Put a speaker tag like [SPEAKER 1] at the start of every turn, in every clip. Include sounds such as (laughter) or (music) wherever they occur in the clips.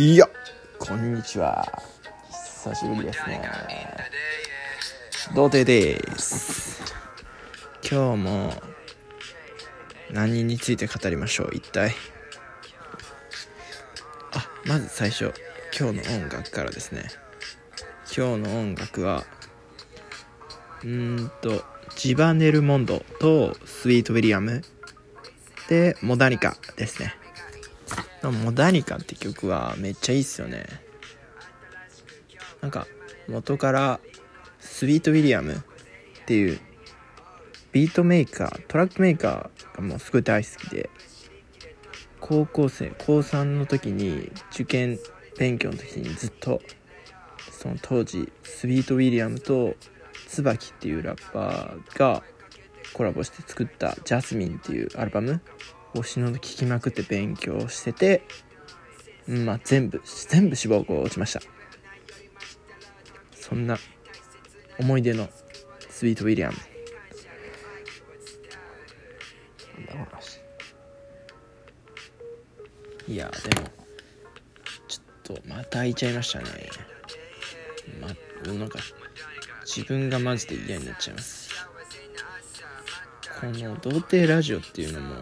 [SPEAKER 1] いや。こんにちは。久しぶりですね。童貞です。今日も何について語りましょう？一体。あまず最初。今日の音楽からですね。今日の音楽はうーんとジバネルモンドとスイートウィリアムでモダニカですねモダニカって曲はめっちゃいいっすよね。なんか元から Sweet William っていうビートメーカートラックメーカーがもうすごい大好きで高校生高3の時に受験勉強の時にずっとその当時 Sweet William と唾奇っていうラッパーがコラボして作った「ジャスミン」っていうアルバムを死ぬほど聴きまくって勉強してて、まあ全部全部志望校落ちました。そんな思い出のスイートウィリアム。いやでもちょっとまた開いちゃいましたね。まなんか自分がマジで嫌になっちゃいます。この童貞ラジオっていうのも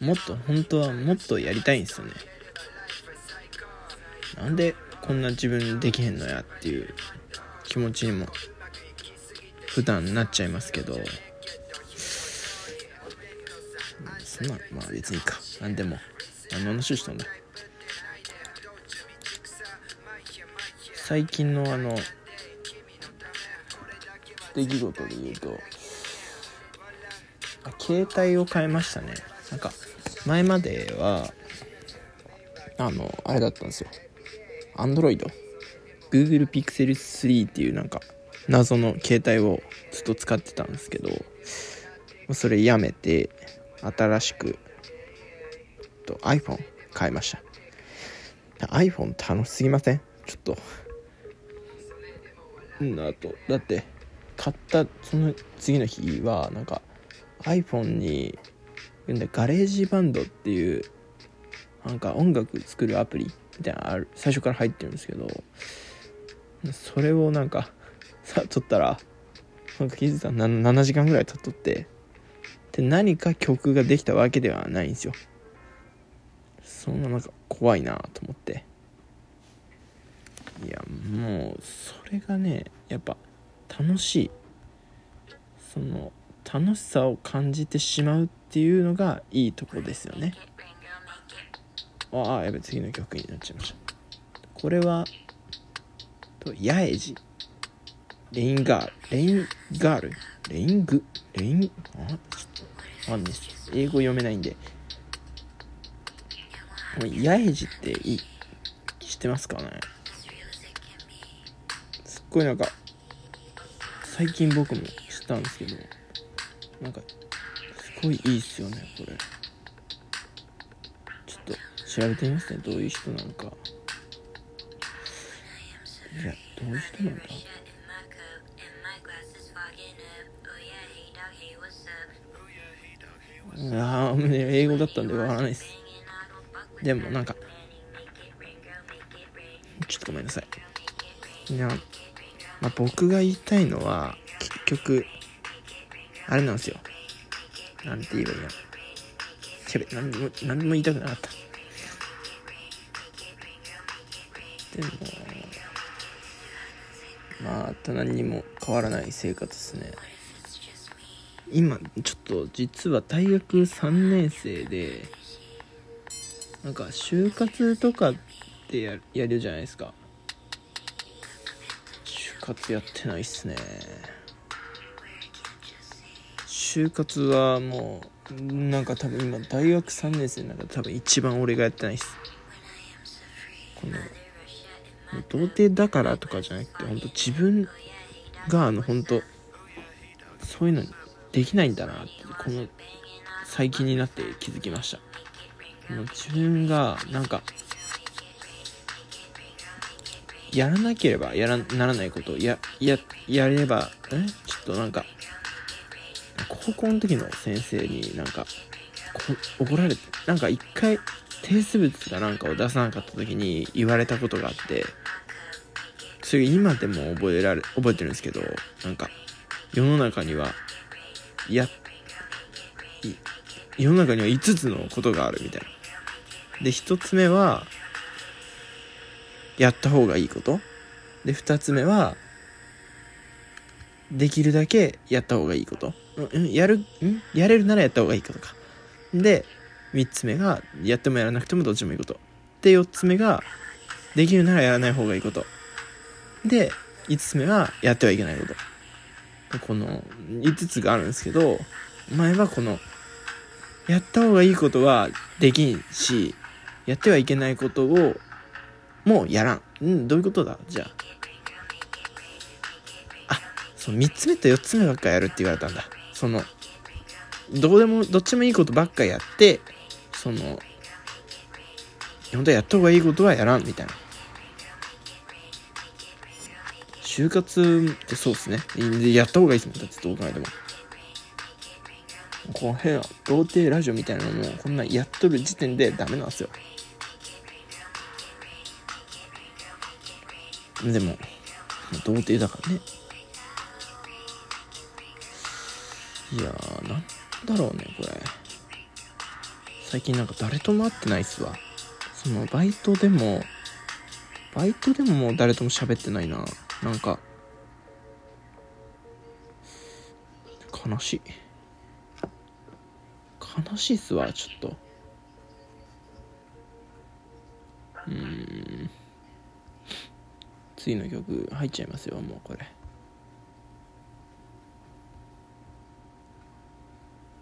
[SPEAKER 1] もっと本当はもっとやりたいんですよね。なんでこんな自分できへんのやっていう気持ちにも普段なっちゃいますけど。そんなまあ別にか。なんでも。何の話したんだ最近のあの出来事で言うと携帯を変えましたね。なんか前まではあのあれだったんですよ。Android Google Pixel 3っていうなんか謎の携帯をずっと使ってたんですけどそれやめて新しくと iPhone 買いました。iPhone 楽しすぎません？ちょっと。うんあとだって買ったその次の日はなんか iPhone に GarageBand っていうなんか音楽作るアプリみたいなある最初から入ってるんですけどそれをなんかさ撮ったらなんか気づいたら 7, 7時間ぐらい経っとってで何か曲ができたわけではないんですよ。そんななんか怖いなと思って。いやもうそれがねやっぱ楽しい。その楽しさを感じてしまうっていうのがいいとこですよね。ああやべ次の曲になっちゃいました。これはとヤエジレインガール。レインガール？レイング？レイン？あちょっとわかんないです。英語読めないんで。ヤエジっていい知ってますかね？すっごいなんか最近僕も知ったんですけど。なんかすごいいいっすよねこれ。ちょっと調べてみますねどういう人なのか。いやどういう人なんだ？ああ英語だったんでわからないです。でもなんかちょっとごめんなさい。いや、まあ、僕が言いたいのは結局あれなんですよ。なんて言えばいいなやべ何も何も言いたくなかった。でもまああと何にも変わらない生活ですね。今ちょっと実は大学3年生でなんか就活とかってややるじゃないですか。就活やってないっすね。就活はもうなんか多分今大学3年生の中で多分一番俺がやってないっす。この童貞だからとかじゃなくて本当自分があの本当そういうのにできないんだなってこの最近になって気づきました。もう自分がなんかやらなければやらならないことをやややればえ？ちょっとなんか高校の時の先生になんか怒られてなんか一回提出物かなんかを出さなかった時に言われたことがあってそれ今でも覚えられ覚えてるんですけどなんか世の中にはや世の中には5つのことがあるみたいな。で1つ目はやった方がいいこと。で2つ目はできるだけやった方がいいこと。うんやるんやれるならやった方がいいことか。で3つ目がやってもやらなくてもどっちもいいこと。で4つ目ができるならやらない方がいいこと。で5つ目はやってはいけないこと。この5つがあるんですけど前はこのやった方がいいことはできんしやってはいけないことをもうやらん。うんどういうことだ？じゃあ。その3つ目と4つ目ばっかやるって言われたんだ。そのどうでもどっちもいいことばっかやってその本当はやった方がいいことはやらんみたいな。就活ってそうっすね。やった方がいいですもん。だってどう考えても。この変な童貞ラジオみたいなのもこんなやっとる時点でダメなんですよ。でも童貞だからね。いやーなんだろうねこれ。最近なんか誰とも会ってないっすわ。そのバイトでもバイトでももう誰とも喋ってないな。なんか悲しい。悲しいっすわちょっと。うーん。次の曲入っちゃいますよもうこれ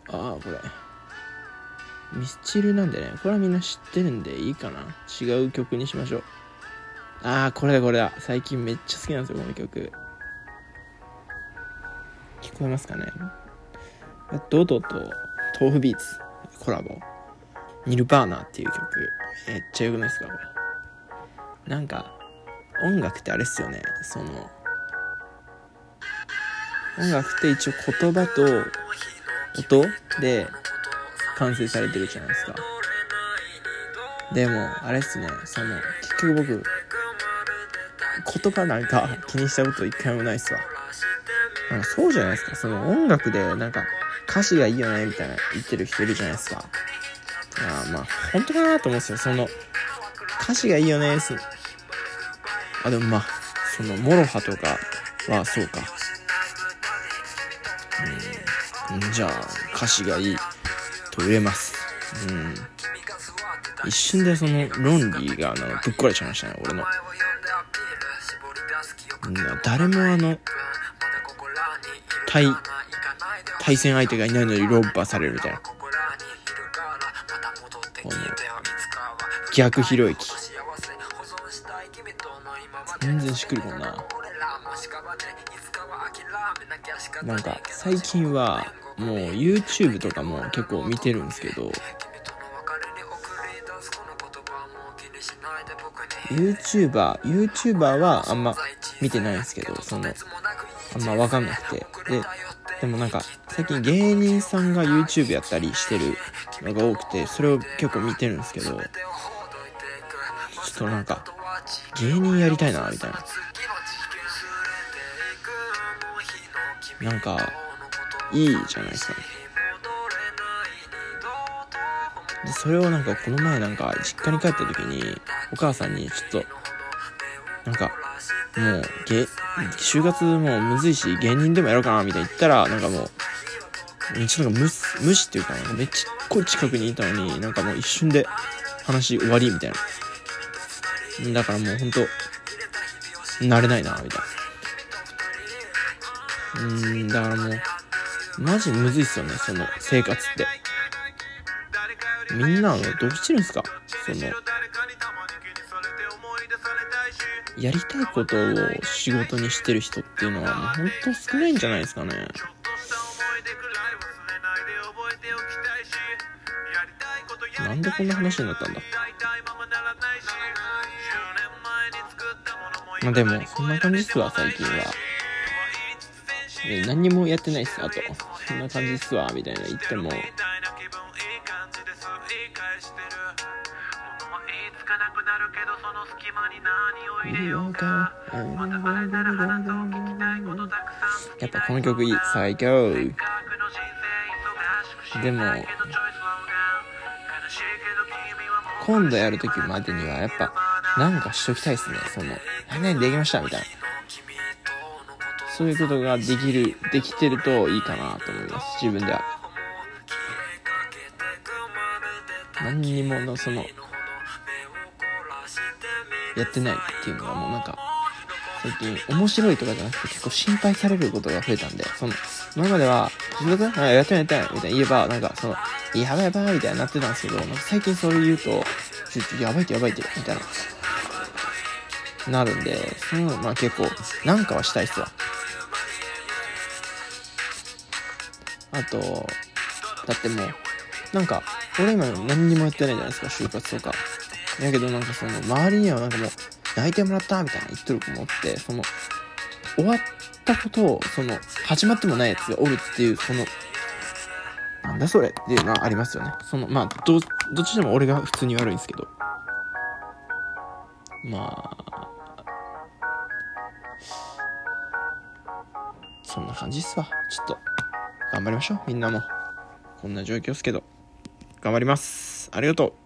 [SPEAKER 1] ああこれ。ミスチルなんでね。これはみんな知ってるんでいいかな。違う曲にしましょう。ああこれだこれだ。最近めっちゃ好きなんですよこの曲。聞こえますかね？ドドと豆腐ビーツ。コラボ。ニルバーナーっていう曲。めっちゃよくないですか？これなんか音楽ってあれっすよね。その音楽って一応言葉と音で完成されてるじゃないですか。でもあれっすね。その結局僕言葉なんか (laughs) 気にしたこと一回もないっすわ。なんかそうじゃないですか。その音楽でなんか歌詞がいいよねみたいな言ってる人いるじゃないですか。あまあ本当かなと思うんですよ。その歌詞がいいよねあでもまあその MOROHA とかはそうか。じゃあ歌詞がいいと言えます。うん。一瞬でその論理があのぶっ壊れちゃいましたね俺の。誰もあの対対戦相手がいないのに論破されるみたいな。この逆ひろゆき。全然しっくりこんな。なんか最近はもう YouTube とかも結構見てるんですけど YouTuber、YouTuber はあんま見てないんですけど、その、あんまわかんなくて。で、でもなんか、最近芸人さんが YouTube やったりしてるのが多くて、それを結構見てるんですけど、ちょっとなんか、芸人やりたいな、みたいな。なんか、いいじゃないですか、で、それをなんかこの前なんか実家に帰った時にお母さんにちょっとなんかもうげ就活もうむずいし芸人でもやろうかなみたいに言ったらなんかもうちょっと無無視っていうかなんかめっちゃこい近くにいたのになんかもう一瞬で話終わりみたいな。だからもうほんと慣れないなみたいな。うんだからもうマジむずいっすよねその生活って。みんなのどうしてるんすか？そのやりたいことを仕事にしてる人っていうのはもう本当少ないんじゃないですかね。なんでこんな話になったんだ？まあでもそんな感じっすわ最近は。何にもやってないっすあと。そんな感じっすわみたいな言っても。やっぱこの曲いい最高。
[SPEAKER 2] せっかくの人生忙しくし
[SPEAKER 1] でも今度やる時までにはやっぱなんかしときたいですねその「何々できました」みたいなそういうことができるできてるといいかなと思います。自分では。何にものそのやってないっていうのがもうなんか最近面白いとかじゃなくて結構心配されることが増えたんでその今までは「仕事あやってないやってない」みたいな言えばなんかその「やばいやばい」みたいになってたんですけどなんか最近それ言うと「ちょちょやばいってやばいって」みたいななるんでそのまあ結構なんかはしたいっすわ。あとだってもうなんか俺今何にもやってないじゃないですか就活とか。だけどなんかその周りにはなんかもう泣いてもらったみたいな言っとる子もおってその終わったことをその始まってもないやつがおるっていうそのなんだそれっていうのはありますよね。そのまあどどっちでも俺が普通に悪いんですけど。まあそんな感じっすわちょっと。頑張りましょう。みんなも。こんな状況ですけど。頑張ります。ありがとう。